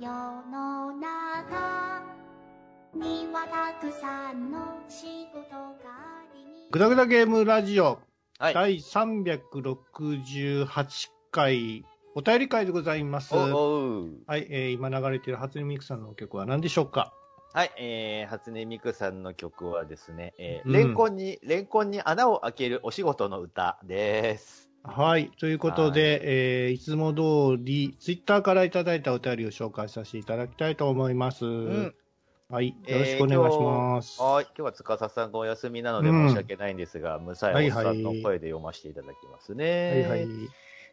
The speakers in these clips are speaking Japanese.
世の中にはたくさんの仕事ぐだぐだゲームラジオ、はい。第368回、お便り会でございます。はい、えー今流れている初音ミクさんの曲は何でしょうか？はい、えー、初音ミクさんの曲はですね、えーうんレンコンに、レンコンに穴を開けるお仕事の歌です。はい。ということで、えーいつも通り、ツイッターからいただいたお便りを紹介させていただきたいと思います。んはい。よろしくお願いします。えー今日はい、今日は司さんがお休みなのでうん申し訳ないんですが、ムサイおっさんの声で読ませていただきますね。はいはい。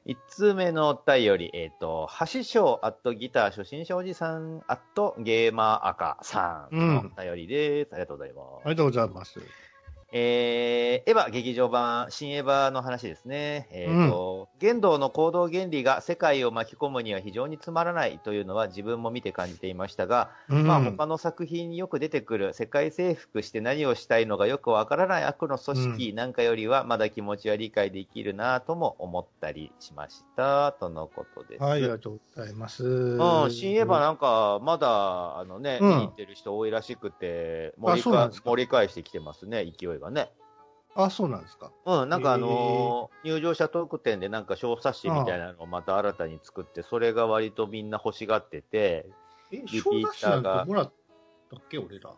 一通目のお便り、えっ、と、橋章アットギター初心者おじさんアットゲーマー赤さんのお便りです。ありがとうございます。ありがとうございます。えー、エヴァ劇場版、新エヴァの話ですね。えーと、玄道の行動原理が世界を巻き込むには非常につまらないというのは自分も見て感じていましたが、うんまあ他の作品によく出てくる世界征服して何をしたいのがよくわからない悪の組織なんかよりはまだ気持ちは理解できるなとも思ったりしました。とのことです。はい、ありがとうございます。うん、新エヴァなんか、まだ、あのね、うん見に行ってる人多いらしくて、盛り盛り返してきてますね、勢いがね。あ、そうなんですか。うん、なんかあのー入場者特典でなんか小冊子みたいなのをまた新たに作って、それが割とみんな欲しがってて、え、リピ小ーターがもらったっけ、俺ら。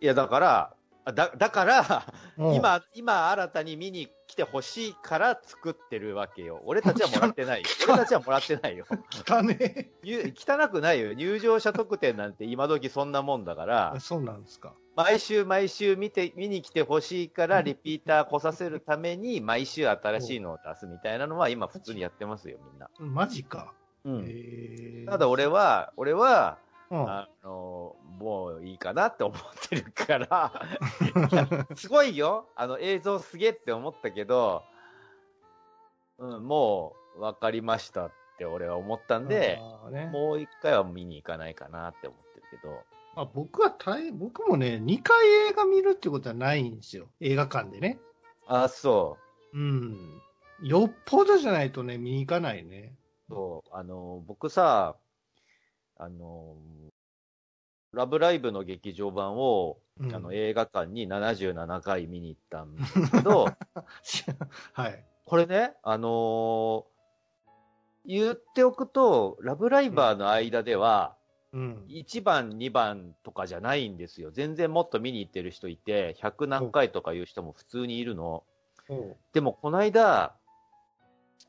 いや、だから、あだだから、うん、今、今新たに見に来て欲しいから作ってるわけよ。俺たちはもらってない。俺たちはもらってないよ。来たね。入汚くないよ。入場者特典なんて今時そんなもんだからあ、そうなんですか。毎週毎週見て、見に来てほしいから、リピーター来させるために、毎週新しいのを出すみたいなのは、今普通にやってますよ、みんな。マジか。うん。えーただ俺は、俺は、うん、あの、もういいかなって思ってるから、すごいよ。あの映像すげえって思ったけど、うん、もう分かりましたって俺は思ったんで、ね、もう一回は見に行かないかなって思ってるけど、あ僕は大僕もね、2回映画見るってことはないんですよ。映画館でね。あ、そうん。よっぽどじゃないとね、見に行かないね。う。そう、あの、僕さ、あの、ラブライブの劇場版を、うんあの映画館に77回見に行ったんですけど、はい。これね、あのー言っておくと、ラブライバーの間では、うん。1番、2番とかじゃないんですよ。全然もっと見に行ってる人いて、100何回とかいう人も普通にいるの。でも、この間、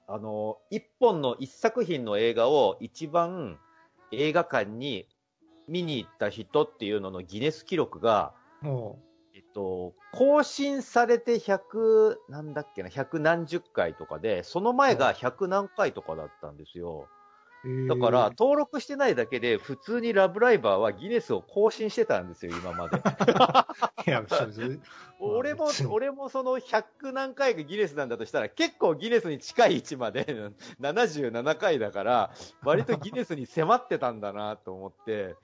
あのー、一本の一作品の映画を一番映画館に見に行った人っていうののギネス記録が、えっと、更新されて100、なんだっけな、100何十回とかで、その前が100何回とかだったんですよ。だから、登録してないだけで、普通にラブライバーはギネスを更新してたんですよ、今まで。俺も俺もその100何回がギネスなんだとしたら、結構ギネスに近い位置まで、77回だから、割とギネスに迫ってたんだなと思って、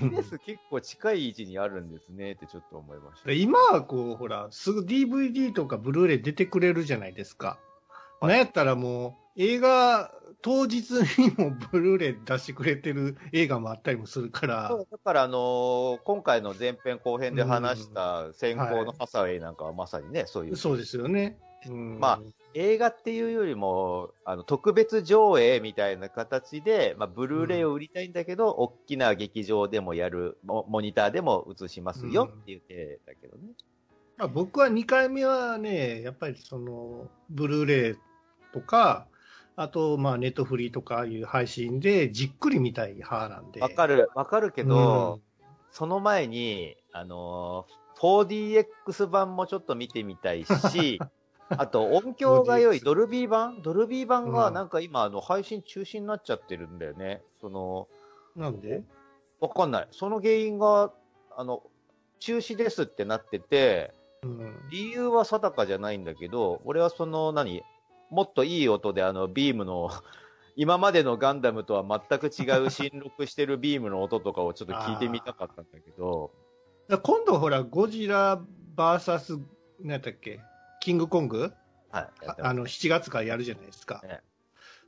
ギネス結構近い位置にあるんですねってちょっと思いました。で今はこう、ほら、すぐ DVD とかブルーレイ出てくれるじゃないですか。なんやったらもう、映画当日にもブルーレイ出してくれてる映画もあったりもするからそ、うだから、あのー今回の前編後編で話した先行のハサウェイなんかはまさにね、そういう。そうですよね。うんまあ映画っていうよりも、あの、特別上映みたいな形で、まあ、ブルーレイを売りたいんだけど、大きな劇場でもやる、モモニターでも映しますよっていう手だけどね。まあ、僕は2回目はね、やっぱりその、ブルーレイとか、あと、まあ、ネットフリーとかいう配信でじっくり見たい派なんで。わかる、わかるけど、うんその前に、あのー 4DX 版もちょっと見てみたいし、あと音響が良い 4DX ドルビー版？ドルビー版がうんなんか今、あの、配信中止になっちゃってるんだよね。その、なんで？わかんない。その原因が、あの、中止ですってなってて、うん。理由は定かじゃないんだけど、俺はその、何、もっといい音であの、ビームの、今までのガンダムとは全く違う新録してるビームの音とかをちょっと聞いてみたかったんだけど、今度ほら、ゴジラ VS、何やったっけ？キングコング？はい。ああの、7月からやるじゃないですか。ね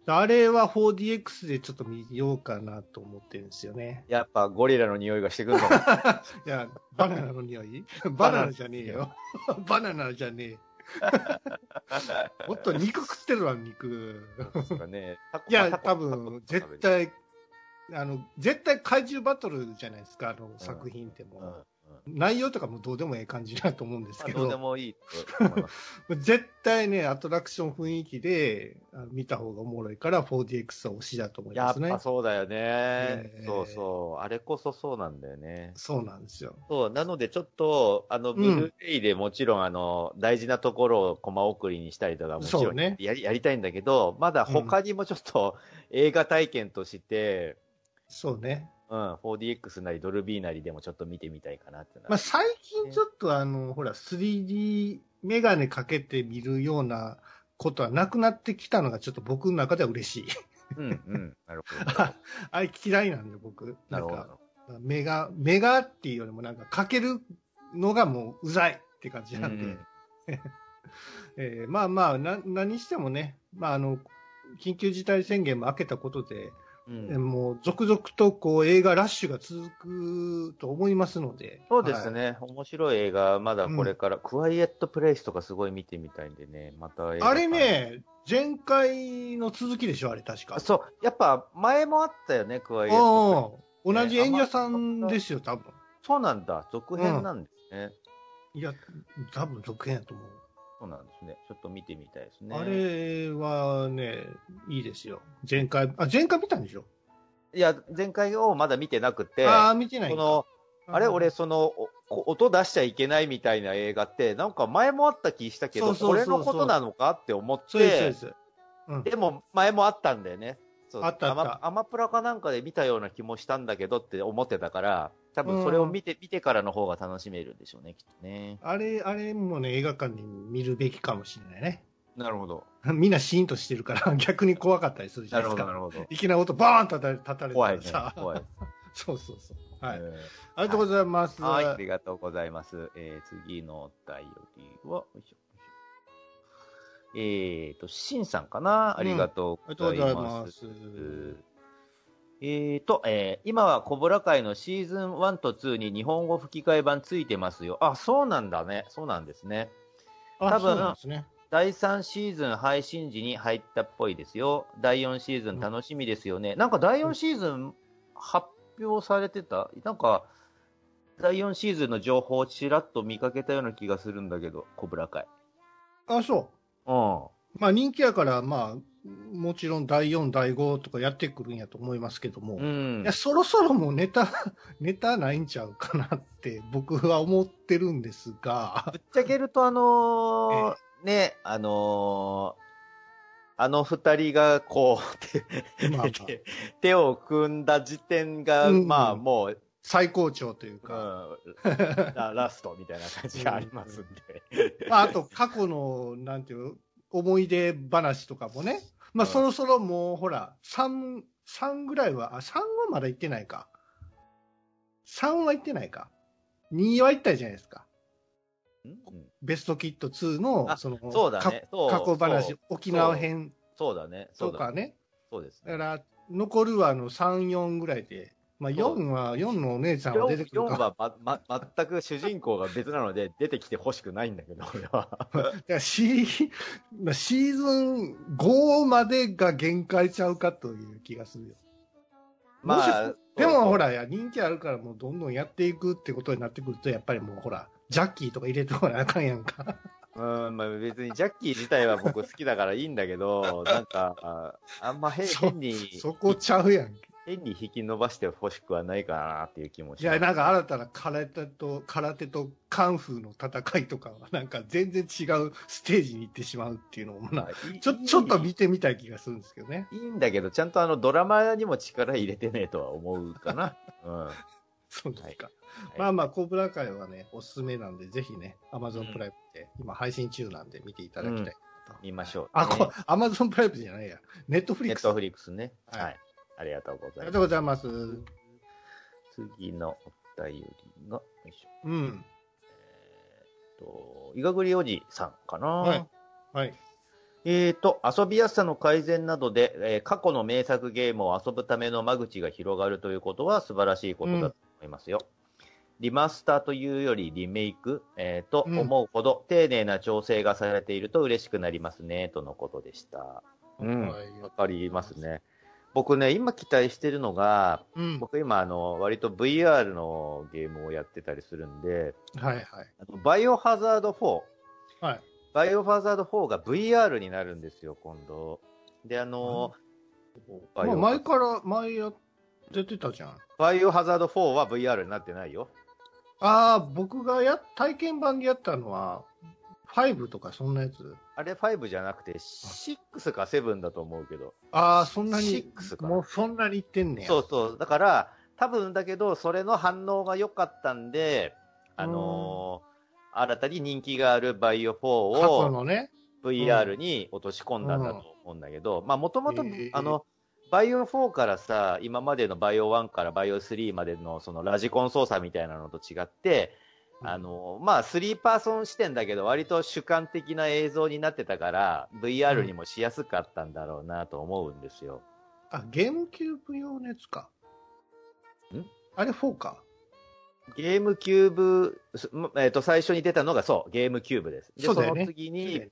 あれは 4DX でちょっと見ようかなと思ってるんですよね。やっぱゴリラの匂いがしてくるのか いや、バナナの匂い？バナナじゃねえよ。バナナじゃねえ。もっと肉食ってるわ、肉。ですかね。いや、多分、絶。対、あの、絶対怪獣バトルじゃないですか、あの作品ってもう。うんうん内容とかもどうでもええ感じだと思うんですけどまあどうで、もいいと思います。絶対ね、アトラクション雰囲気であ見た方がおもろいから、4DX は推しだと思いますねやっぱ。そうだよね、えーそうそう。あれこそそうなんだよね。そうなんですよ。そう、なのでちょっと、あの、んブルーレイでもちろん、あの、大事なところをコマ送りにしたりとか、もちろんねやりやりたいんだけど、まだ他にもちょっと映画体験として、そうね。うん、4DX なりドルビーなりでもちょっと見てみたいかなってまあ、最近ちょっとあの、ほら、3D メガネかけて見るようなことはなくなってきたのがちょっと僕の中では嬉しい。うん、うん、なるほど。あれ嫌いなんで僕。なるほんかど。メガ、メガっていうよりもなんかかけるのがもううざいって感じなんで。うん えーまあまあ、な、何してもね、まああの、緊急事態宣言も明けたことで、うんえーもう続々とこう映画ラッシュが続くと思いますので。そうですはいね、面白い映画、まだこれから、クワイエットプレイスとかすごい見てみたいんでね、またあれね、前回の続きでしょ、あれ確か。そう、やっぱ前もあったよね、クワイエットプレイス。うん同じ演者さんですよ、多分。そうなんだ、続編なんですね。いや、多分続編やと思う。そうなんですね。ちょっと見てみたいですね。あれはね、いいですよ。前回、あ、前回見たんでしょ？いや、前回をまだ見てなくて、ああ、見てないの、あれ、俺、、その、おこ音出しちゃいけないみたいな映画って、なんか前もあった気したけど、そうそうそうそうこれのことなのかって思っそうです、そうてで、す。うん。でも前もあったんだよね。そうあったあったアマアマプラかなんかで見たような気もしたんだけどって思ってたから、多分それを見て、見てからの方が楽しめるんでしょうね、きっとね。あれ、あれもね、映画館に見るべきかもしれないね。なるほど。みんなシーンとしてるから、逆に怖かったりするじゃないですか。るほど。いきなり音バーンと立たれて怖いねさ。怖い。そうそうそう。はい。えありがとうございます。ーはい、ありがとうございます。えー、次のお便りは、よいしょえーと、しんさんかなありがとうありがとうございございま。ますす。えーと、えー今はコブラ会のシーズン1と2に日本語吹き替え版ついてますよ。あ、そうなんだね。そうなんですね。あ、多分ね。第3シーズン配信時に入ったっぽいですよ。第4シーズン楽しみですよね。なんか第4シーズン発表されてた？なんか、第4シーズンの情報をちらっと見かけたような気がするんだけど、コブラ会。あ、そう。うん。まあ人気やから、まあ、もちろん第4、第5とかやってくるんやと思いますけども、うん。いや、。そろそろもうネタ、ネタないんちゃうかなって僕は思ってるんですが、ぶっちゃけると、あのー ね、あのーあの二人がこう、まあまあ。手手を組んだ時点が、うんまあもう、最高潮といううか、ん、ララストみたいな感じがありますんで。まあ、あと過去の、なんていう、思い出話とかもね、まあうんそろそろもうほら、3、3ぐらいは、あ、3はまだ行ってないか。3は行ってないか。2は行ったじゃないですか。うんベストキット2の、あその、そうだね過去話沖縄編そうだね。そうだとかね。そうですね。だから、残るはあの3、4ぐらいで、まあそう4は、4のお姉ちゃんは出てくる4か。は、ま、ま、全く主人公が別なので、出てきてほしくないんだけど、俺は。だからシーまあシーズン5までが限界ちゃうかという気がするよ。まあでもほら、いや人気あるからもうどんどんやっていくってことになってくると、やっぱりもうほら、ジャッキーとか入れてこなあかんやんか。うん、まあ別にジャッキー自体は僕好きだからいいんだけど、なんか、ああんま変に、そこちゃうやん。変に引き伸ばしてほしくはないかなっていう気もしいや、なんか新たな空手と、空手とカンフーの戦いとかは、なんか全然違うステージに行ってしまうっていうのもな、ちょ、ちょっと見てみたい気がするんですけどね。いいんだけど、ちゃんとあのドラマにも力入れてねえとは思うかな。うん。そうですか。はいまあまあ、コブラ会はね、おすすめなんで、ぜひね、アマゾンプライムで、今配信中なんで見ていただきたいなと。見ましょう、あ、こアマゾンプライムじゃないや。ネットフリックス。ネットフリックスね。はいはい。ありがとうごありがざいます。とうございます。次のお便りが、よいしょ。うん。えーっと、いがぐりおじさんかな。はいはい。えーと、遊びやすさの改善などで、えー過去の名作ゲームを遊ぶための間口が広がるということは素晴らしいことだと思いますよ。リマスターというよりリメイク、えーとうん思うほど丁寧な調整がされていると嬉しくなりますね、とのことでした。うん。わ、はいかりますね。僕ね、今期待してるのが、うん。僕今あの、割と VR のゲームをやってたりするんで、はいはい。あのバイオハザード4。はい。バイオハザード4が VR になるんですよ、今度。で、あの、バイオまあ、前から、前やっててたじゃん。バイオハザード4は VR になってないよ。ああ、僕がや、体験版でやったのは、5とかそんなやつあれ5じゃなくて、6か7だと思うけど。ああ、そんなに、6かもうそんなにいってんねや。そうそう。だから、多分だけど、それの反応が良かったんで、あのー新たに人気があるバイオ4過去をのね。VR に落とし込んだんだと思うんだけど、まあもともとあの、バイオ4からさ、今までのバイオ1からバイオ3までのそのラジコン操作みたいなのと違って、あの、まあ、3パーソン視点だけど、割と主観的な映像になってたから、VR にもしやすかったんだろうなと思うんですよ。あ、ゲームキューブ用のやつか。ん？あれ4か。ゲームキューブ、すえっ、と、最初に出たのがそう、ゲームキューブです。で、そねの次に、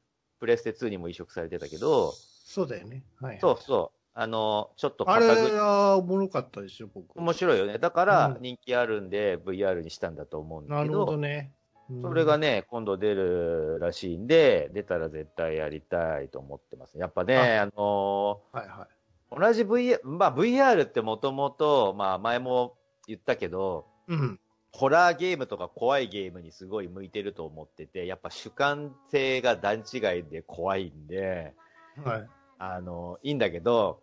プレステ2にも移植されてたけど、そうだよね。はい。そうそう、あの、ちょっとあれはおもろかったでしょ、僕。面白いよね。だからう、ん人気あるんで、VR にしたんだと思うんだけど、なるほどね。うんそれがね、今度出るらしいんで、出たら絶対やりたいと思ってます。やっぱね、あのはいはい。ー同じ VR、まあ VR ってもともと、まあ前も言ったけど、うん。ホラーゲームとか怖いゲームにすごい向いてると思ってて、やっぱ主観性が段違いで怖いんで、はい。あの、いいんだけど、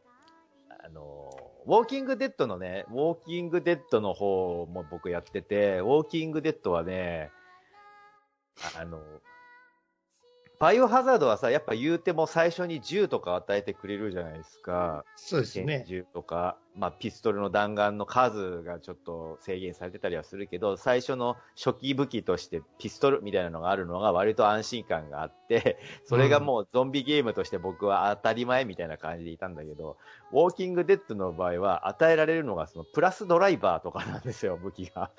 あの、ウォーキングデッドのね、ウォーキングデッドの方も僕やってて、ウォーキングデッドはね、あの、バイオハザードはさ、やっぱ言うても最初に銃とか与えてくれるじゃないですか。そうですね。銃とか、まあ、ピストルの弾丸の数がちょっと制限されてたりはするけど、最初の初期武器としてピストルみたいなのがあるのが割と安心感があって、それがもうゾンビゲームとして僕は当たり前みたいな感じでいたんだけど、ウォーキングデッドの場合は与えられるのがそのプラスドライバーとかなんですよ、武器が。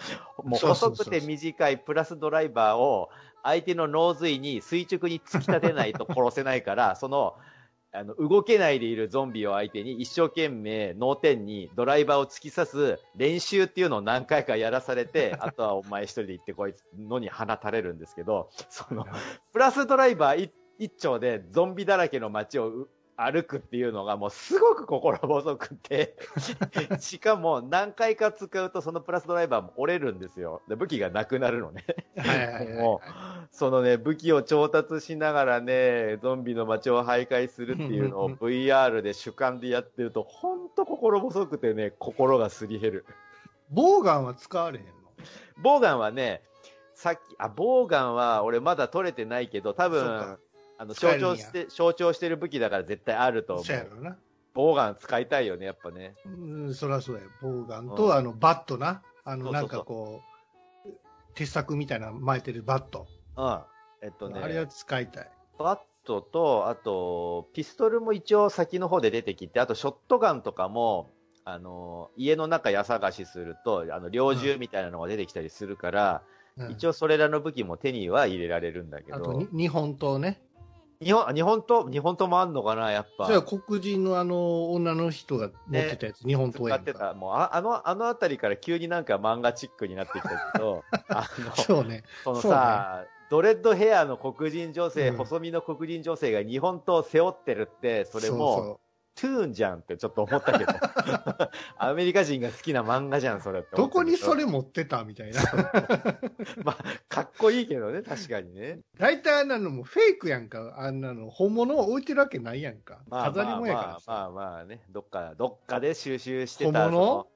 もう細くて短いプラスドライバーを相手の脳髄に垂直に突き立てないと殺せないから、その、あの、動けないでいるゾンビを相手に一生懸命脳天にドライバーを突き刺す練習っていうのを何回かやらされて、あとはお前一人で行ってこいつのに放たれるんですけど、その、プラスドライバー一一丁でゾンビだらけの街をう歩くっていうのがもうすごく心細くて、しかも何回か使うとそのプラスドライバーも折れるんですよ。で武器がなくなるのね。もう、そのね、武器を調達しながらね、ゾンビの街を徘徊するっていうのを VR で主観でやってると、ほんと心細くてね、心がすり減る。ボウガンは使われへんの？ボウガンはね、さっき、あ、ボウガンは俺まだ取れてないけど、多分か、あの、象徴して、象徴してる武器だから絶対あると思う。そうやろな。ボウガン使いたいよね、やっぱね。うん、そりゃそうや。ボウガンうんと、あの、バットな。あの、そうそうそうなんかこう、鉄柵みたいなの巻いてるバット。うん。えっとね、あれは使いたい。バットと、あと、ピストルも一応先の方で出てきて、あとショットガンとかも、あの、家の中家探しすると、あの、猟銃みたいなのが出てきたりするから、うん一応それらの武器も手には入れられるんだけどあとに、、日本刀ね。日本、日本と、日本ともあんのかな、やっぱ。それは黒人のあの、女の人が持ってたやつ、日本刀やってた。もう、ああの、あのあたりから急になんか漫画チックになってきたけど、あの、そうね。そのそうねさ、ドレッドヘアの黒人女性、うん細身の黒人女性が日本刀を背負ってるって、それも、そうトゥーンじゃんってちょっと思ったけど。アメリカ人が好きな漫画じゃん、それってどこにそれれ持ってたみたいな。まあ、かっこいいけどね、確かにね。大体あんなのもフェイクやんか。あんなの本物を置いてるわけないやんか。まあ、飾り物やからさ。まあまあまあまあね、どっか、どっかで収集してた。小物その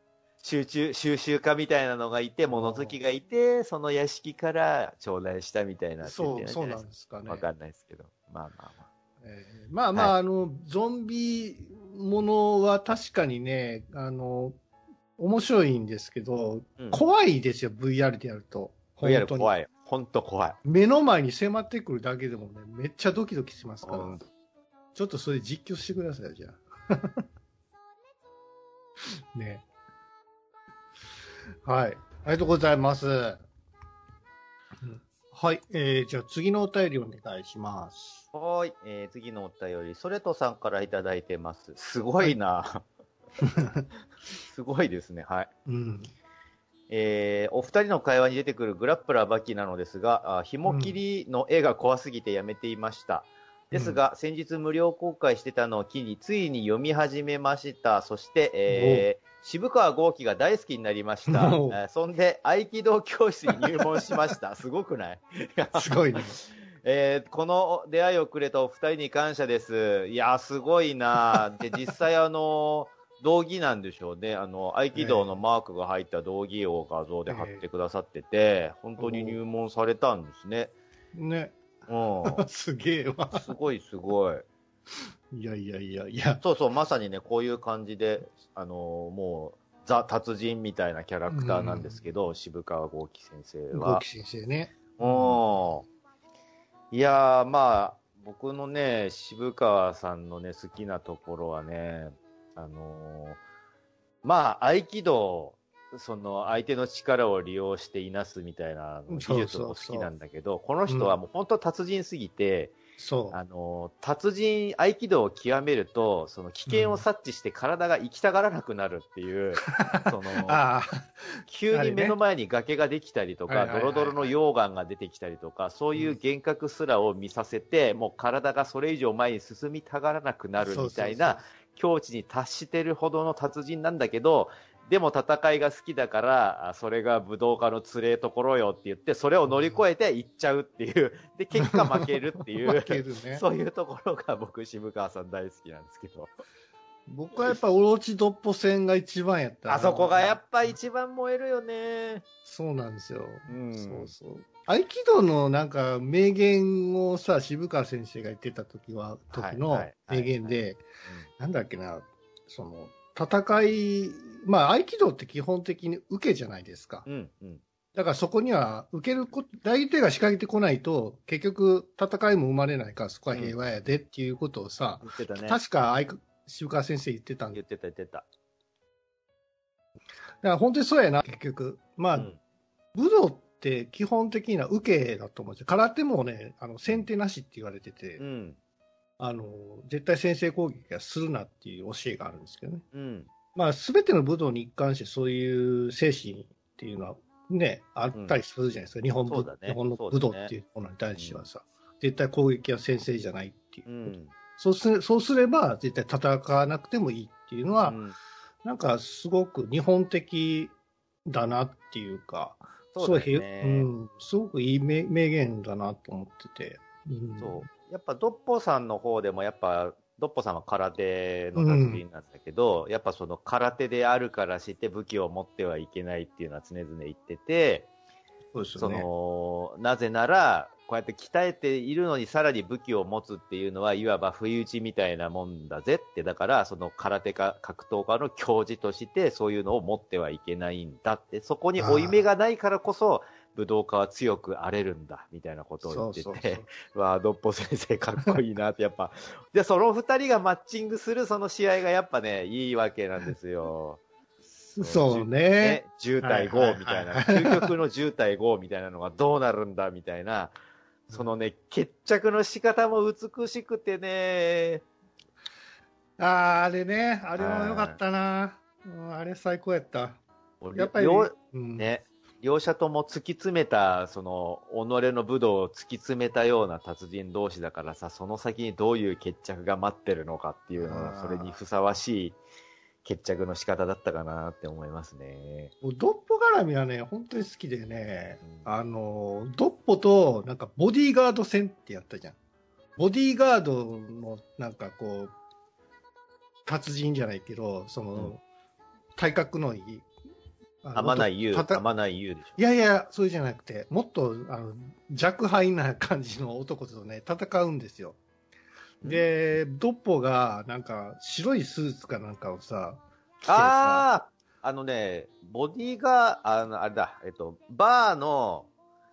集中、収集家みたいなのがいて、物好きがいて、その屋敷から頂戴したみたいなそう、そうななんですかね。わかんないですけど。まあまあまあ。えーまあまあ、あの、ゾンビものは確かにね、あの、面白いんですけど、うん怖いですよ、VR でやると。VR 本当に怖い。本当怖い。目の前に迫ってくるだけでもね、めっちゃドキドキしますから。うんちょっとそれ実況してくださいよ、じゃあ。ね。はい。ありがとうございます。うんはい。えー、じゃあ次のお便りお願いします。はーい。えー、次のお便り、ソレトさんからいただいてます。すごいな。すごいですね。はい。うん。えーお二人の会話に出てくるグラップラーバキなのですが、あ紐切りの絵が怖すぎてやめていました。ですが、先日無料公開してたのを機に、ついに読み始めました。そして、えー渋川豪樹が大好きになりました。えーそんで、合気道教室に入門しました。すごくない？すごいね。えーこの出会いをくれたお二人に感謝です。いやー、すごいなーで、実際あの道着なんでしょうね。あの、合気道のマークが入った道着を画像で貼ってくださってて、本当に入門されたんですね。ね。うすげえわ。ん。すごいすごい。いやいやいやいや。そうそう、まさにね、こういう感じで、あのーもう、ザ・達人みたいなキャラクターなんですけど、渋川豪樹先生はゴ。キ先生ね。うん。いやー、まあ、僕のね、渋川さんのね、好きなところはね、あのーまあ、合気道、その相手の力を利用していなすみたいな技術も好きなんだけど、この人はもう本当達人すぎて、そう。あのー達人、合気道を極めると、その危険を察知して体が行きたがらなくなるっていう、その、ああ、急に目の前に崖ができたりとか、はいはいはいはい。ドロドロの溶岩が出てきたりとか、そういう幻覚すらを見させて、もう体がそれ以上前に進みたがらなくなるみたいな境地に達してるほどの達人なんだけど、でも戦いが好きだから、あそれが武道家のつれえところよって言って、それを乗り越えて行っちゃうっていう、で、結果負けるってい負う、ね。そういうところが僕、渋川さん大好きなんですけど。僕はやっぱオロチドッポ戦が一番やったなあそこがやっぱ一番燃えるよね。そうなんですよ。うんそうそう。合気道のなんか名言をさ、渋川先生が言ってた時は、時の名言はいで、なんだっけな、その、戦い、まあ合気道って基本的に受けじゃないですか。うん、うん。だからそこには受けるこ、相手が仕掛けてこないと、結局戦いも生まれないからそこは平和やでっていうことをさ、言ってたね。確か相渋川先生言ってたんで言ってた言ってた。だから本当にそうやな、結局。まあ、うん武道って基本的な受けだと思うんですよ。空手もね、あの、先手なしって言われてて、うん。あの、絶対先制攻撃はするなっていう教えがあるんですけどね。うん。まあ、すべての武道に一貫してそういう精神っていうのはね、あったりするじゃないですか。日本武、ね日本の武道っていうものに対してはさ、絶対攻撃は先制じゃないっていうう。ん。そうすれそうすれば、絶対戦わなくてもいいっていうのは、うんなんかすごく日本的だなっていうか、そうだすごいよね。うん、すごくいい名名言だなと思ってて。うん、そう。やっぱ、ドッポさんの方でも、やっぱ、ドッポさんは空手の達人なんだけど、やっぱその空手であるからして武器を持ってはいけないっていうのは常々言ってて、そね。の、なぜなら、こうやって鍛えているのにさらに武器を持つっていうのは、いわば不意打ちみたいなもんだぜって、だから、その空手家、格闘家の教授として、そういうのを持ってはいけないんだって、そこに負い目がないからこそ、武道家は強く荒れるんだ、みたいなことを言ってて、わあ、ドッポ先生かっこいいなって、やっぱ。で、その二人がマッチングするその試合がやっぱね、いいわけなんですよ。そうね。ね、10対5みたいな、究極の10対5 みたいなのがどうなるんだみたいな、そのね、決着の仕方も美しくてね、ああ、あれね。あれもよかったな。うんあれ最高やった。やっぱり、ね、両者とも突き詰めた、その、己の武道を突き詰めたような達人同士だからさ、その先にどういう決着が待ってるのかっていうのは、それにふさわしい決着の仕方だったかなって思いますね。ドッポ絡みはね、本当に好きでね、うんあの、ドッポと、なんかボディーガード戦ってやったじゃん。ボディーガードの、なんかこう、達人じゃないけど、その、うん体格のいいああまない優、あまない優でしょ。いやいや、それじゃなくて、もっと、あの、弱敗な感じの男とね、戦うんですよ。で、ドッポが、なんか、白いスーツかなんかをさ、着てさあああのね、ボディが、あの、あれだ、えっと、バーの、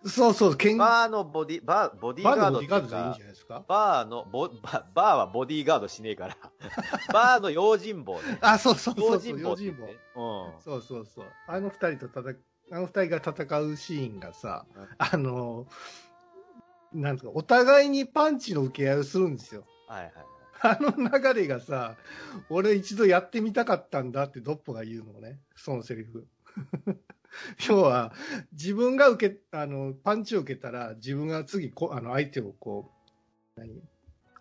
そうそう、剣バーのボディ、バー、ボディーバーのガードっていうボディガードでいいんかじゃないですか？バーの、ボ、ババーはボディーガードしねえから。バーの用心棒ね。あ、そうそうそ用うそう、用心棒ね。。そうそうそう。あの二人と戦あの二人が戦うシーンがさうん、あの、なんとか、お互いにパンチの受け合いをするんですよ。うん。はいはい。あの流れがさ、俺一度やってみたかったんだってドッポが言うのね、そのセリフ。要は、自分が受け、あの、パンチを受けたら、自分が次こ、あの、相手をこう、何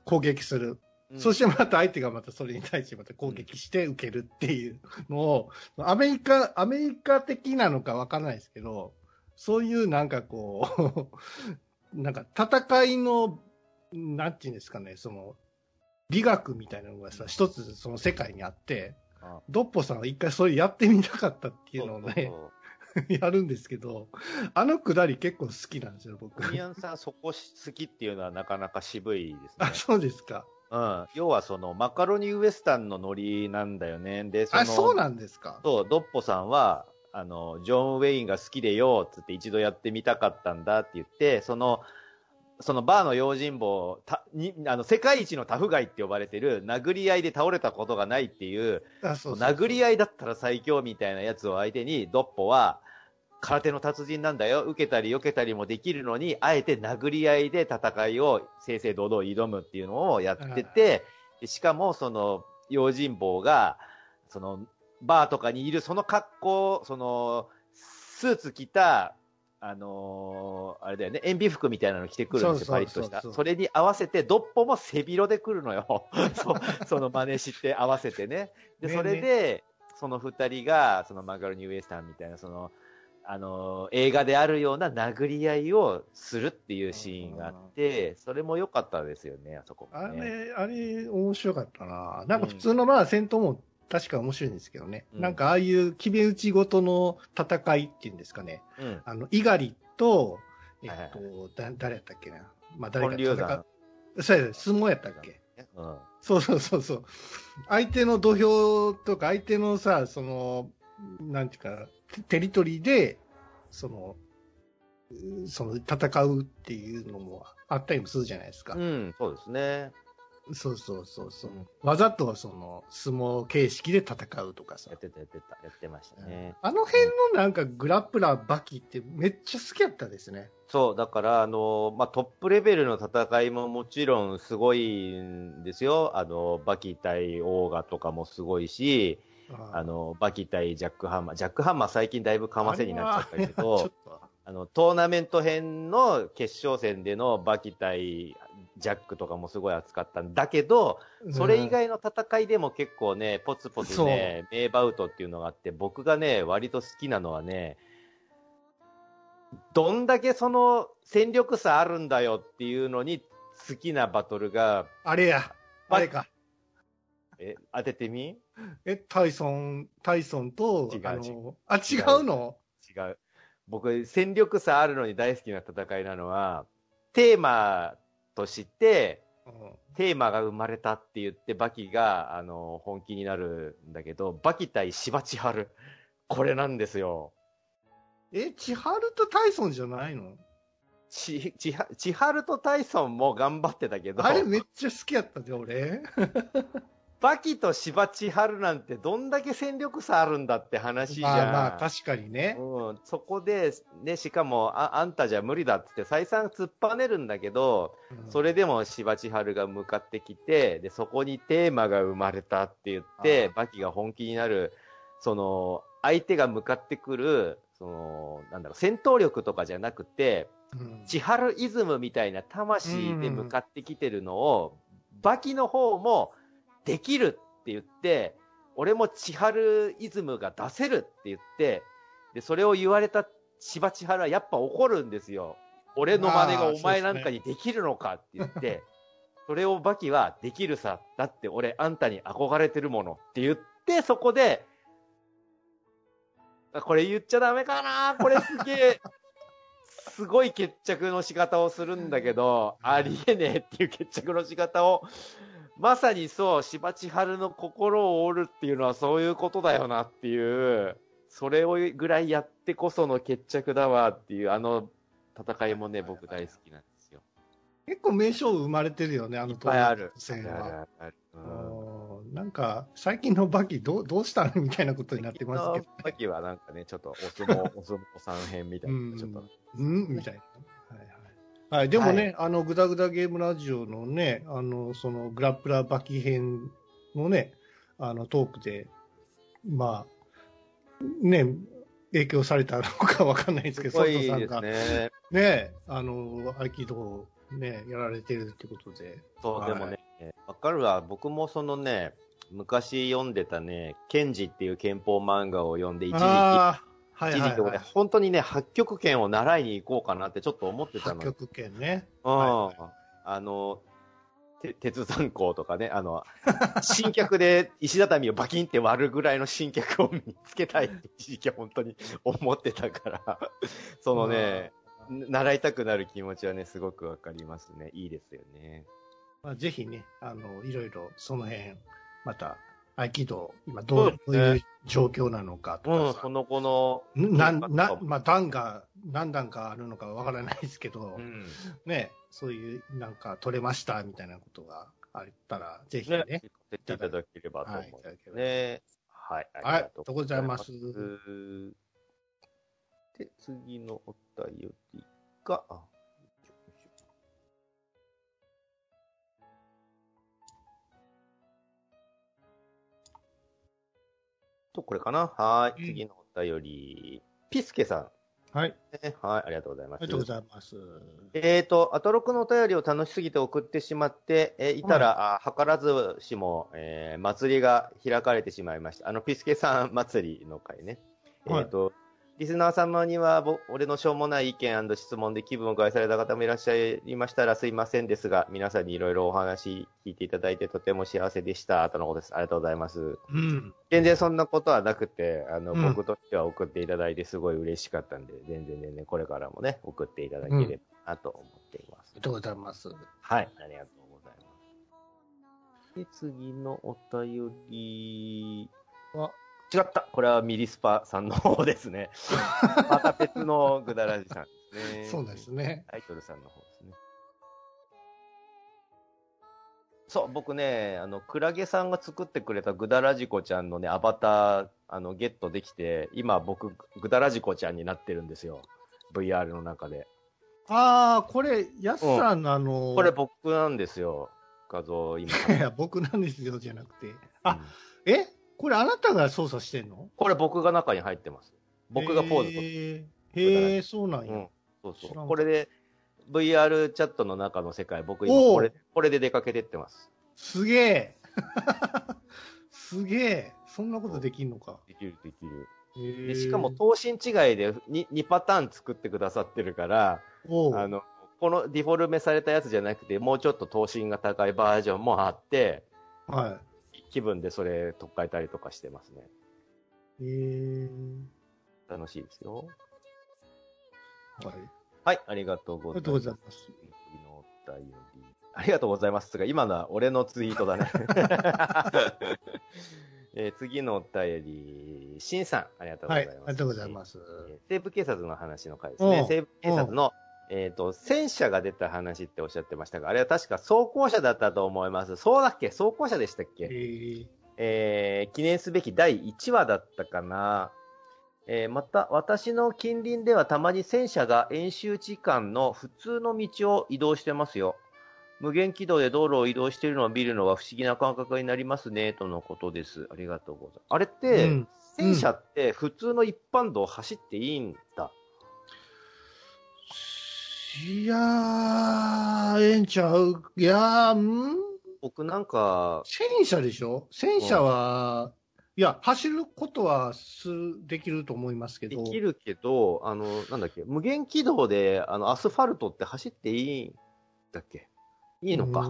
攻撃する。うん。そしてまた相手がまたそれに対してまた攻撃して受けるっていうのを、アメリカ、アメリカ的なのかわからないですけど、そういうなんかこう、なんか戦いの、なんていうんですかね、その、美学みたいなのがさ、一つその世界にあってあ、ドッポさんは一回それやってみたかったっていうのをそうね、そう やるんですけど、あのくだり結構好きなんですよ、僕。ミヤンさん、そこ好きっていうのはなかなか渋いですね あ、。そうですか。うん。要はその、マカロニウエスタンのノリなんだよね。で、その、あ、そうなんですか。そう、ドッポさんは、あの、ジョン・ウェインが好きでよ、つって一度やってみたかったんだって言って、その、そのバーの用心棒、たにあの世界一のタフガイって呼ばれてる、殴り合いで倒れたことがないっていう、殴り合いだったら最強みたいなやつを相手に、ドッポは、空手の達人なんだよ。受けたり避けたりもできるのに、あえて殴り合いで戦いを正々堂々挑むっていうのをやってて、でしかもその用心棒が、そのバーとかにいるその格好、そのスーツ着た、あのーあれだよね、塩ビ服みたいなの着てくるんですよ、パリッとした。それに合わせて、ドッポも背広で来るのよ。そその真似して合わせてね。で、ねそれで、その二人が、そのマガロニウエスタンみたいな、その、あのー映画であるような殴り合いをするっていうシーンがあって、それも良かったですよね、あそこもあね。れ、あれ、面白かったな。なんか普通のまあ戦闘も確か面白いんですけどね。うんなんかああいう決め打ちごとの戦いっていうんですかね。うん。あの、猪狩と、えっはいはいと、だ誰やったっけな。まあ誰か金龍山。う。そうや、相撲やったっけ？うん。そうそうそうそう。相手の土俵とか、相手のさ、その、なんていうか、テテリトリーで、その、うその戦うっていうのもあったりもするじゃないですか。うん、そうですね。そうそうそうそう、うんわざとその相撲形式で戦うとかさやっ。てた、やってた、やってましたね。あの辺のなんかグラップラーバキってめっちゃ好きやったですね。そう、だから、あの、まあ、トップレベルの戦いももちろんすごいんですよ。あの、バキ対オーガとかもすごいし、あの、バキ対ジャックハンマー。ジャックハンマー最近だいぶかませになっちゃったけどあの、トーナメント編の決勝戦でのバキ対ジャックとかもすごい熱かったんだけど、それ以外の戦いでも結構ね、ポツポツね、名バウトっていうのがあって、僕がね、割と好きなのはね、どんだけその戦力差あるんだよっていうのに好きなバトルが、あれや、あれか。え、当ててみ？え、タイソン、タイソンと、違うあの、あ、違うの？違う。僕、戦力差あるのに大好きな戦いなのは、テーマとして、うんテーマが生まれたって言って、バキが、あの、本気になるんだけど、バキ対芝千春。これなんですよ。え、千春とタイソンじゃないの？ち、ちは、千春とタイソンも頑張ってたけど、あれめっちゃ好きやったで、俺。バキと芝千春なんてどんだけ戦力差あるんだって話じゃん。まあまあ、確かにね。うん、そこで、ね、しかも、あ、あんたじゃ無理だって再三突っぱねるんだけど、うん。それでも芝千春が向かってきて、で、そこにテーマが生まれたって言って、バキが本気になる、その、相手が向かってくる、その、なんだろう、戦闘力とかじゃなくて、うん。千春イズムみたいな魂で向かってきてるのを、バキの方もできるって言って、俺も千春イズムが出せるって言って、で、それを言われた芝千春はやっぱ怒るんですよ。俺の真似がお前なんかにできるのかって言って、それをバキはできるさ。だって俺あんたに憧れてるものって言って、そこで、あこれ言っちゃダメかなこれすげえ、すごい決着の仕方をするんだけど、ありえねえっていう決着の仕方を、まさにそう、柴千春の心を折るっていうのはそういうことだよなっていう、それをぐらいやってこその決着だわっていう、あの戦いもね、僕大好きなんですよ。結構名勝負生まれてるよね、あのいっぱいある。戦は。あるあるうんうんなんか、最近のバキどう、どうしたのみたいなことになってますけど、さっきはなんかね、ちょっとお相撲、お相撲さん編みたいな、ちょっと。うんみたいな。はいはい。はい、でもね、あの、グダグダゲームラジオのね、あの、その、グラップラーバキ編のね、あの、トークで、まあ、ね、影響されたのか わかんないですけど、佐藤さんが、ね、ね。あの、合気道をね、やられてるってことで。そう、はいでもね、わかるわ。僕もそのね、昔読んでたね、ケンジっていう憲法漫画を読んで、一時期、本当にね、八極拳を習いに行こうかなってちょっと思ってたの。八極拳ね。うん。はあの、て鉄山校とかね、あの、新脚で石畳をバキンって割るぐらいの新脚を見つけたいって一時期本当に思ってたから、そのね、習いたくなる気持ちはね、すごくわかりますね。いいですよね。まあ、ぜひね、あの、いろいろその辺、また、合気道、今どう,、そういう状況なのかとうん、かさその後の、な、なまあ、段が何段かあるのかわからないですけど、うん。ね、そういう、なんか取れましたみたいなことがあったら、ぜひね、ね。いただければと思はいますばね。はい、あはいりがとうございます。で、次のお便りが、と、これかな？はい、うん次のお便り。ピスケさはい。はい、ありがとうございます。ありがとうございます。えーと、アトロクのお便りを楽しすぎて送ってしまって、えーいたら、あ図らずしも、えー祭りが開かれてしまいました。あの、ピスケさん祭りの会ね。はいえーと、リスナー様には、ぼ俺のしょうもない意見質問で気分を害された方もいらっしゃいましたらすいませんですが、皆さんにいろいろお話聞いていただいてとても幸せでした。とのことです。ありがとうございます。うん。全然そんなことはなくて、あの、うん僕としては送っていただいてすごい嬉しかったんで、全然全然これからもね、送っていただければなと思っています。ありがとうございます。はい、ありがとうございます。で、次のお便りは、違ったこれはミリスパさんの方ですね。また別のグダラジさんですね。そうですね。タイトルさんの方ですね。そう、僕ね、あの、クラゲさんが作ってくれたグダラジコちゃんのね、アバター、あの、ゲットできて、今僕、グダラジコちゃんになってるんですよ。VR の中で。ああ、これ、やすさんのあの、これ僕なんですよ。画像、今。いや、僕なんですよ、じゃなくて。あうんえ？これあなたが操作してんの？これ僕が中に入ってます。僕がポーズ取って。へえ、そうなんや。うん。そうそう。これで、VR チャットの中の世界、僕今これ、これで出かけてってます。すげえ。すげえ。そんなことできんのか。できるできる。でしかも、等身違いで 2, 2パターン作ってくださってるから、あの、このディフォルメされたやつじゃなくて、もうちょっと等身が高いバージョンもあって、は気分でそれ取っ替えたりとかしてますね。え。楽しいですよ。はい。はい、ありがとうございます。まのお便り。ありがとうございますが、今のは俺のツイートだね。えー次のお便り、しんさん、ありがとうござはいい。ます。ありがとうございます。えー西部警察の話の回ですねう。ん西部警察の、えっ、と、戦車が出た話っておっしゃってましたが、あれは確か装甲車だったと思います。そうだっけ？装甲車でしたっけ？へえ。えー記念すべき第1話だったかな。えーまた、私の近隣ではたまに戦車が演習時間の普通の道を移動してますよ。無限軌道で道路を移動しているのを見るのは不思議な感覚になりますね、とのことです。ありがとうございます。あれって、うん戦車って普通の一般道を走っていいんだ？いやー、ええんちゃう？いやー、ん？僕なんか、戦車でしょ？戦車は、いや、走ることはすできると思いますけど。できるけど、あの、なんだっけ、無限軌道で、あの、アスファルトって走っていいんだっけ？いいのか？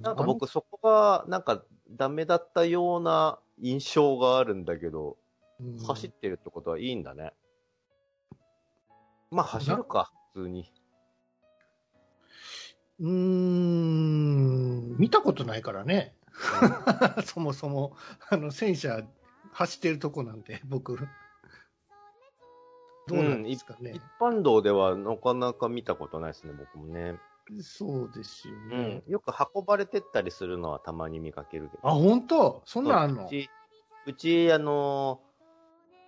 なんか僕そこが、なんかダメだったような印象があるんだけど、うん。走ってるってことはいいんだね。まあ、走るか、普通に。うーん、見たことないからね。そもそも、あの、戦車走ってるとこなんで、僕。どうなんですかね一。般道ではなかなか見たことないですね、僕もね。そうですようねん。。よく運ばれてったりするのはたまに見かけるけど。あ、本当？そんなんあんの？うち、うち、あのー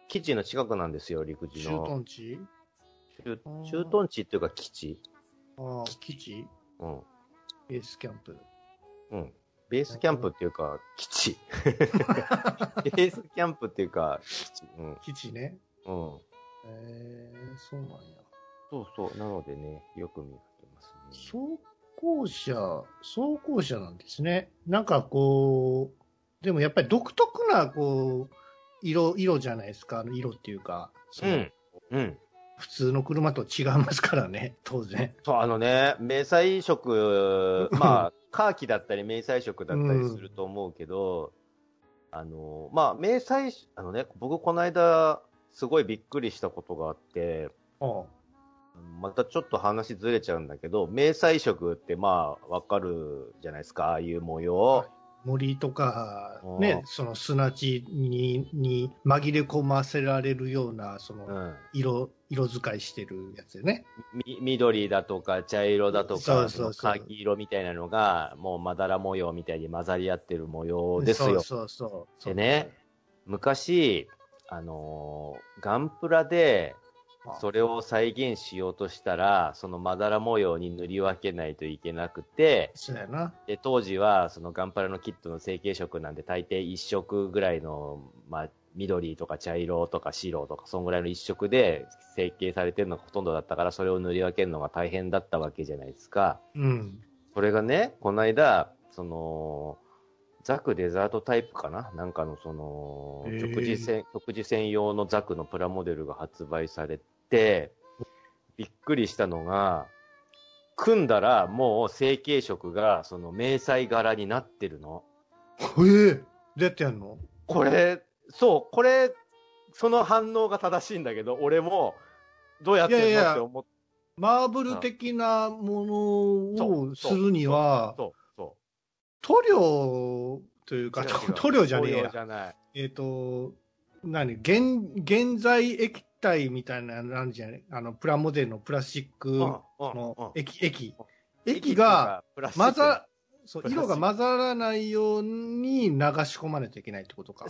基地の近くなんですよ、陸自駐の。屯地？駐屯地っていうか基地。ああ、基地うん。ベースキャンプ。うん。ベースキャンプっていうか、基地。ベースキャンプっていうか、基地。うん。基地ね。うん。えー、そうなんや。そうそう。なのでね、よく見かけますね。走行車、走行車なんですね。なんかこう、でもやっぱり独特な、こう、色、色じゃないですか。色っていうか、そうのん。うん。普通の車と違いますからね、当然。そう、あのね、迷彩色、まあ、カーキだったり迷彩色だったりすると思うけど、あの、まあ、迷彩、あのね、僕この間、すごいびっくりしたことがあって、あまたちょっと話ずれちゃうんだけど、迷彩色ってまあ、わかるじゃないですか、ああいう模様。森とかう、んね、その砂地にに紛れ込ませられるような、そのうん。色、色使いしてるやつよね。み緑だとか茶色だとか、そうそうそう色みたいなのが、もうまだら模様みたいに混ざり合ってる模様ですよ。そうそうそう。でね、昔、あのーガンプラで、それを再現しようとしたら、そのまだら模様に塗り分けないといけなくて、そうやな。で、当時は、そのガンプラのキットの成型色なんで、大抵一色ぐらいの、まあ、緑とか茶色とか白とか、そんぐらいの一色で成形されてるのがほとんどだったから、それを塗り分けるのが大変だったわけじゃないですか。うん。それがね、この間、その、ザクデザートタイプかな？なんかのその、へー食事専、食事専用のザクのプラモデルが発売されて、びっくりしたのが、組んだらもう成形色がその迷彩柄になってるの。ええどうやってやんの？これ、そう、これ、その反応が正しいんだけど、俺も、どうやってんの？いやいや。って思っマーブル的なものをするには、塗料というう。か、塗料じゃねえや。えっ、と、何？原、原材液体みたいな、なんじゃねあの、プラモデルのプラスチックうんの液、液。液。液が、混ざ、そう、色が混ざらないように流し込まないといけないってことか。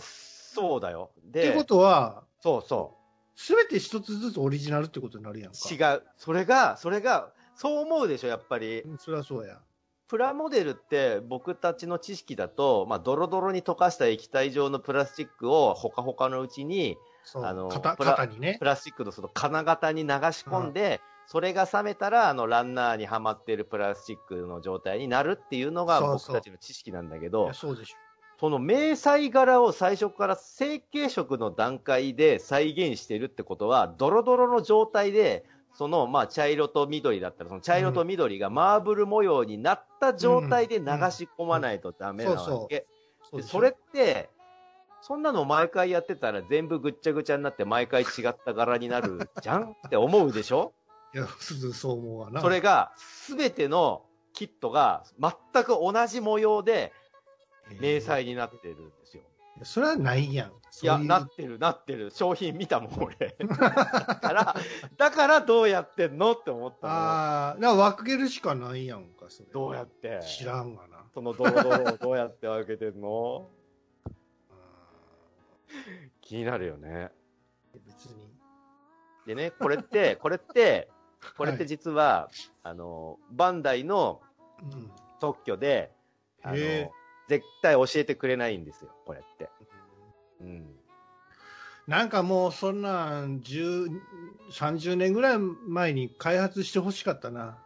っそうだよ。で、てことは、そうそすべて一つずつオリジナルってことになるやんか。う。違う。それが、それが、そう思うでしょ、やっぱり。うんそりゃそうや。プラモデルって僕たちの知識だと、まあ、ドロドロに溶かした液体状のプラスチックをほかほかのうちに、そう。あの肩プラ肩にねプ。ラスチックのその金型に流し込んで、それが冷めたら、あの、ランナーにはまっているプラスチックの状態になるっていうのがそうそう僕たちの知識なんだけいどや、そうでしょ。その迷彩柄を最初から成形色の段階で再現してるってことは、ドロドロの状態で、その、まあ、茶色と緑だったら、その茶色と緑がマーブル模様になった状態で流し込まないとダメなわけ。それって、そんなの毎回やってたら全部ぐっちゃぐちゃになって毎回違った柄になるじゃんって思うでしょ？いや、普通そう思うわな。それが、すべてのキットが全く同じ模様で迷彩になってるんですよ。それはないやん。いや、なってる、なってる。商品見たもん、俺。だから、だからどうやってんのって思ったの。ああ、だから分けるしかないやんか、それ。どうやって？知らんがな。そのドロドロをどうやって分けてんの？気になるよね。別に。でね、これって、これって、これって実は、あの、バンダイのうん。特許で、あの絶対教えてくれないんですよ、これって。うん。なんかもうそんなん10、30年ぐらい前に開発してほしかったな。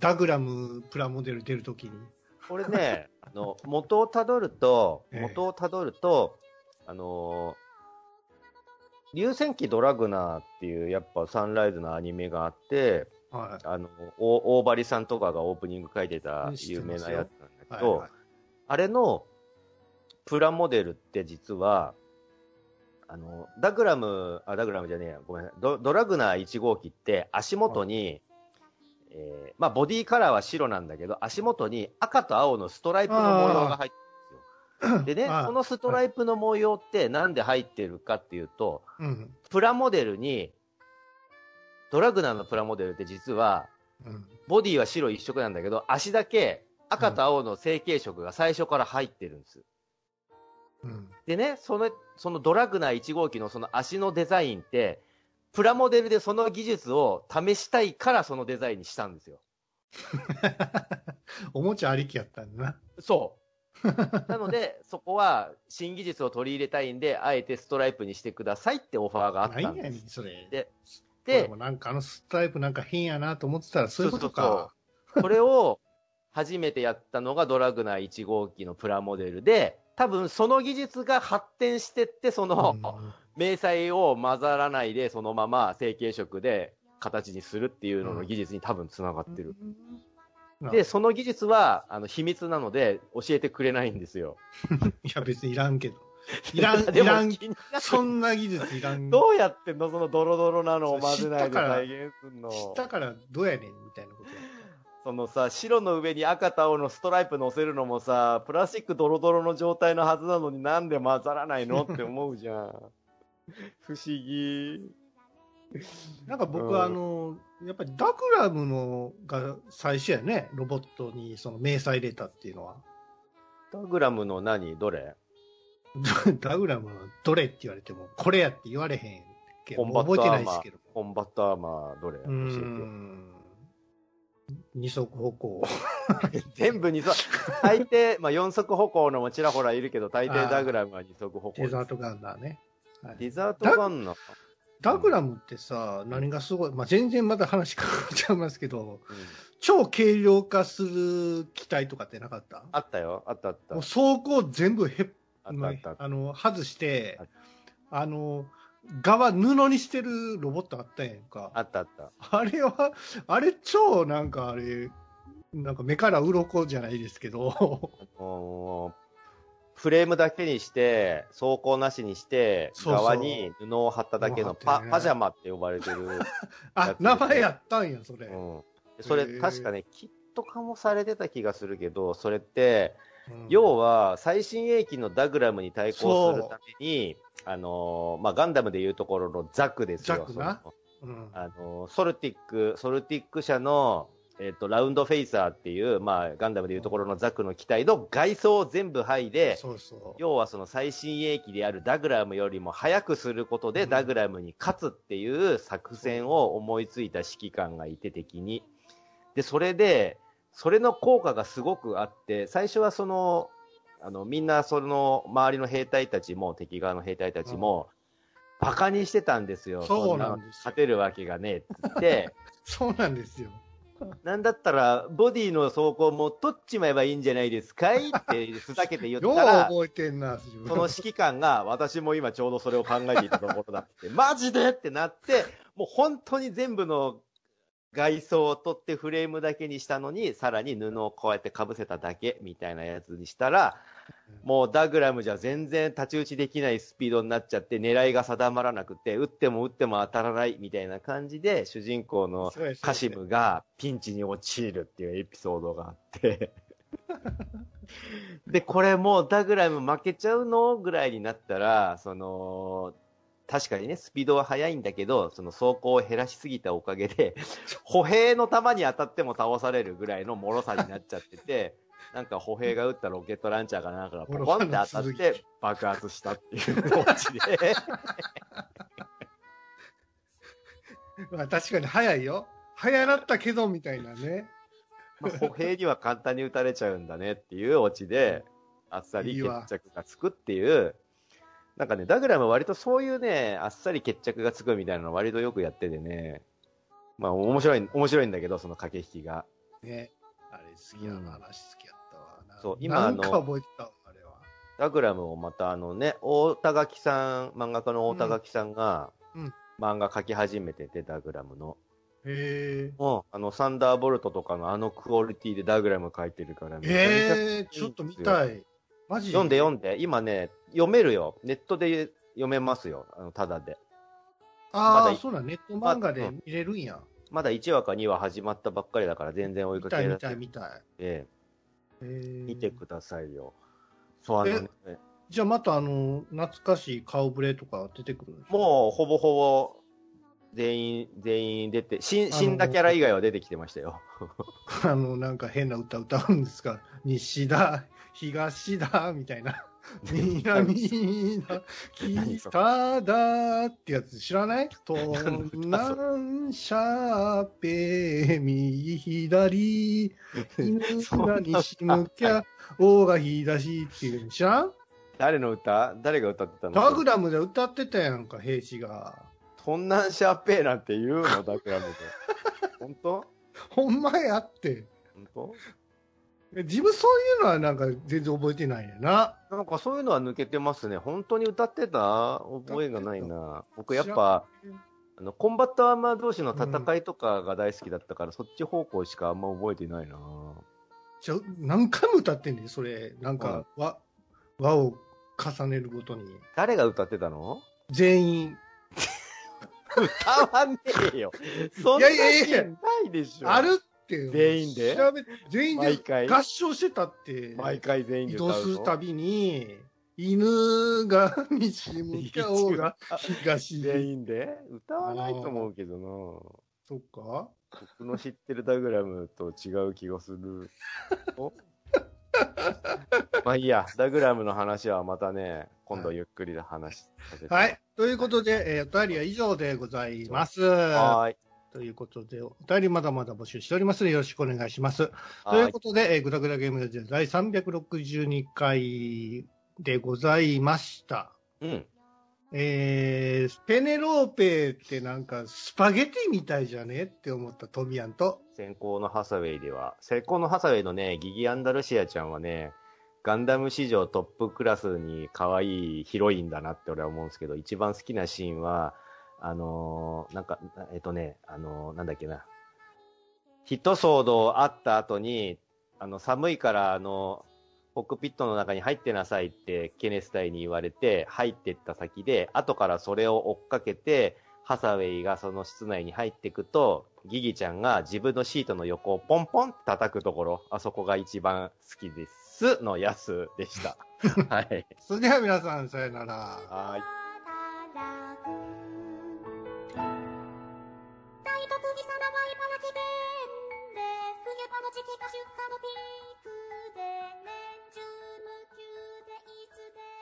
ダグラムプラモデル出るときに。これね、あの、元をたどると、ええ元をたどると、あのー流線機ドラグナーっていう、やっぱサンライズのアニメがあって、はあの、お大張さんとかがオープニング書いてた有名なやつなんだい。けど、はいはいあれのプラモデルって実は、あの、ダグラム、あ、ダグラムじゃねえや、ごめんなさい。ドドラグナー1号機って足元に、えーまあ、ボディカラーは白なんだけど、足元に赤と青のストライプの模様が入ってるんですよ。でね、このストライプの模様ってなんで入ってるかっていうと、うん。プラモデルに、ドラグナーのプラモデルって実は、うん。ボディは白一色なんだけど、足だけ赤と青の成型色が最初から入ってるんです。うん。でね、その、そのドラグナー1号機のその足のデザインって、プラモデルでその技術を試したいからそのデザインにしたんですよ。おもちゃありきやったんだな。そう。なので、そこは新技術を取り入れたいんで、あえてストライプにしてくださいってオファーがあった何やねん、んです。それ。で、ででも、なんかあのストライプなんか変やなと思ってたら、そういうことか。これを初めてやったのがドラグナー1号機のプラモデルで、多分その技術が発展してって、その、うん迷彩を混ざらないで、そのまま成型色で形にするっていうのの技術に多分つながってる。うんで、その技術は、あの、秘密なので、教えてくれないんですよ。いや、別にいらんけど。いらん、でもいらんそんな技術いらん。どうやってんの？そのドロドロなのを混ぜないで知ったから再現すんの。知ったからどうやねんみたいなことやそのさ、白の上に赤と青のストライプ乗せるのもさ、プラスチックドロドロの状態のはずなのになんで混ざらないのって思うじゃん。不思議。なんか僕あの、やっぱりダグラムのが最初やね、ロボットにその迷彩入れたっていうのは。ダグラムの何？どれ？ダグラムのどれって言われても、これやって言われへんけど、覚えてないですけど。。コンバットアーマーどれ？教えて。二足歩行。全部二足、大抵、まあ四足歩行のもちらほらいるけど、大抵ダグラムは二足歩行。デザートガンナーね。はいデザートガンナーダグラムってさ、何がすごい、まあ、全然また話変わっちゃいますけど、うん超軽量化する機体とかってなかった？あったよ。あったあった。もう走行全部へっあったあったあった。あの外してあ、あの、側布にしてるロボットあったやんか。あったあった。あれは、あれ超なんかあれ、なんか目から鱗じゃないですけど、フレームだけにして、走行なしにして、そうそう側に布を貼っただけのパ,、ねパジャマって呼ばれてる。あ、名前やったんや、それ。うん、でそれ確かね、キット化もされてた気がするけど、それって、うん要は最新鋭機のダグラムに対抗するために、あのーまあ、ガンダムでいうところのザクですよ。ザクな？うんあのーソルティック、ソルティック社の、えっ、と、ラウンドフェイサーっていう、まあ、ガンダムでいうところのザクの機体の外装を全部剥いで、そうそう。要はその最新鋭機であるダグラムよりも早くすることでうんダグラムに勝つっていう作戦を思いついた指揮官がいて敵に。で、それで、それの効果がすごくあって、最初はその、あの、みんなその周りの兵隊たちも、敵側の兵隊たちも、バカにしてたんですよ。そうなんなですよ勝てるわけがねえって言って、そうなんですよ。なんだったら、ボディの走行も取っちまえばいいんじゃないですかいってふざけて言ったら、覚えてんな、その指揮官が、私も今ちょうどそれを考えていたところだって、マジでってなって、もう本当に全部の外装を取ってフレームだけにしたのに、さらに布をこうやって被せただけみたいなやつにしたら、もうダグラムじゃ全然太刀打ちできないスピードになっちゃって、狙いが定まらなくて、撃っても撃っても当たらないみたいな感じで、主人公のカシムがピンチに陥るっていうエピソードがあって。で、これもうダグラム負けちゃうのぐらいになったら、その、確かにね、スピードは速いんだけど、その走行を減らしすぎたおかげで、歩兵の弾に当たっても倒されるぐらいの脆さになっちゃってて、なんか歩兵が撃ったロケットランチャーかなんかがポコンって当たって爆発したっていうオチで。まあ確かに早いよ。早なったけど、みたいなね。まあ、歩兵には簡単に撃たれちゃうんだねっていうオチで、あっさり決着がつくっていう、なんかね、ダグラムは割とそういうね、あっさり決着がつくみたいなの割とよくやっててね、まあ面白い、面白いんだけど、その駆け引きが。ね。あれ好きな、話好きやったわ。なそうんかあの覚えてたわ、あれは。ダグラムをまたあのね、大田垣さん、漫画家の大田垣さんが、うんうん漫画描き始めてて、ダグラムの。へうん、あの、サンダーボルトとかのあのクオリティでダグラム描いてるからえ。めちゃめちゃええ、ちょっと見たい。マジ読んで読んで。今ね、読めるよ。ネットで読めますよ。あの、ただで。ああ、まそうだ、ネット漫画で見れるんや。まだ1話か2話始まったばっかりだから全然追いかけられたい見たい。えええー見てくださいよ。そう、あのね、じゃあまたあの、懐かしい顔ぶれとか出てくるもうほぼほぼ全員、全員出て、死ん死んだキャラ以外は出てきてましたよ。あの、なんか変な歌歌うんですか？西だ、東だ、みたいな。南だ、北だってやつ知らない？東南シャーペ右左、犬が西向きゃ、王が東ってい。うの知らん誰の歌？誰が歌ってたの？ダグラムで歌ってたやんか、兵士が。そんなんシャーペーなんて言うの？ダグラムで。本当？ほんまやって。本当？自分そういうのはなんか全然覚えてないねんな。なんかそういうのは抜けてますね。本当に歌ってた？覚えがないな。僕やっぱ、あの、コンバットアーマー同士の戦いとかが大好きだったから、そっち方向しかあんま覚えてないな。じゃ何回も歌ってんねん、それ。なんか、話、話を重ねるごとに。誰が歌ってたの？全員。歌わねえよ。そんないやいやいやシーンないでしょ。あるって。全員で？調べ、全員で合唱してたって。毎回全員で移動するたびに、犬が西向きゃ王が東。全員で？歌わないと思うけどな。そっか僕の知ってるダグラムと違う気がする。お？まあいいや、ダグラムの話はまたね、今度ゆっくりで話させて。はい。ということで、えー、お便りは以上でございます。はーい。ということで、お便りまだまだ募集しておりますので、よろしくお願いします。とはいいうことで、えー、グダグダゲームラジオ第362回でございました。うん。えー、ペネローペってなんかスパゲティみたいじゃねって思ったトミヤンと。先行のハサウェイでは、先行のハサウェイのね、ギギアンダルシアちゃんはね、ガンダム史上トップクラスに可愛いヒロインだなって俺は思うんですけど、一番好きなシーンは、あのーなんか、えっとね、あのーなんだっけな。一騒動あった後に、あの、寒いから、あの、コックピットの中に入ってなさいってケネス隊に言われて、入ってった先で、後からそれを追っかけて、ハサウェイがその室内に入っていくと、ギギちゃんが自分のシートの横をポンポンって叩くところ、あそこが一番好きですのやつでした。はい。それでは皆さん、さよなら。はい。大徳にさらば茨城県で、冬場の時期が出荷のピークで、年中無休でいつでも。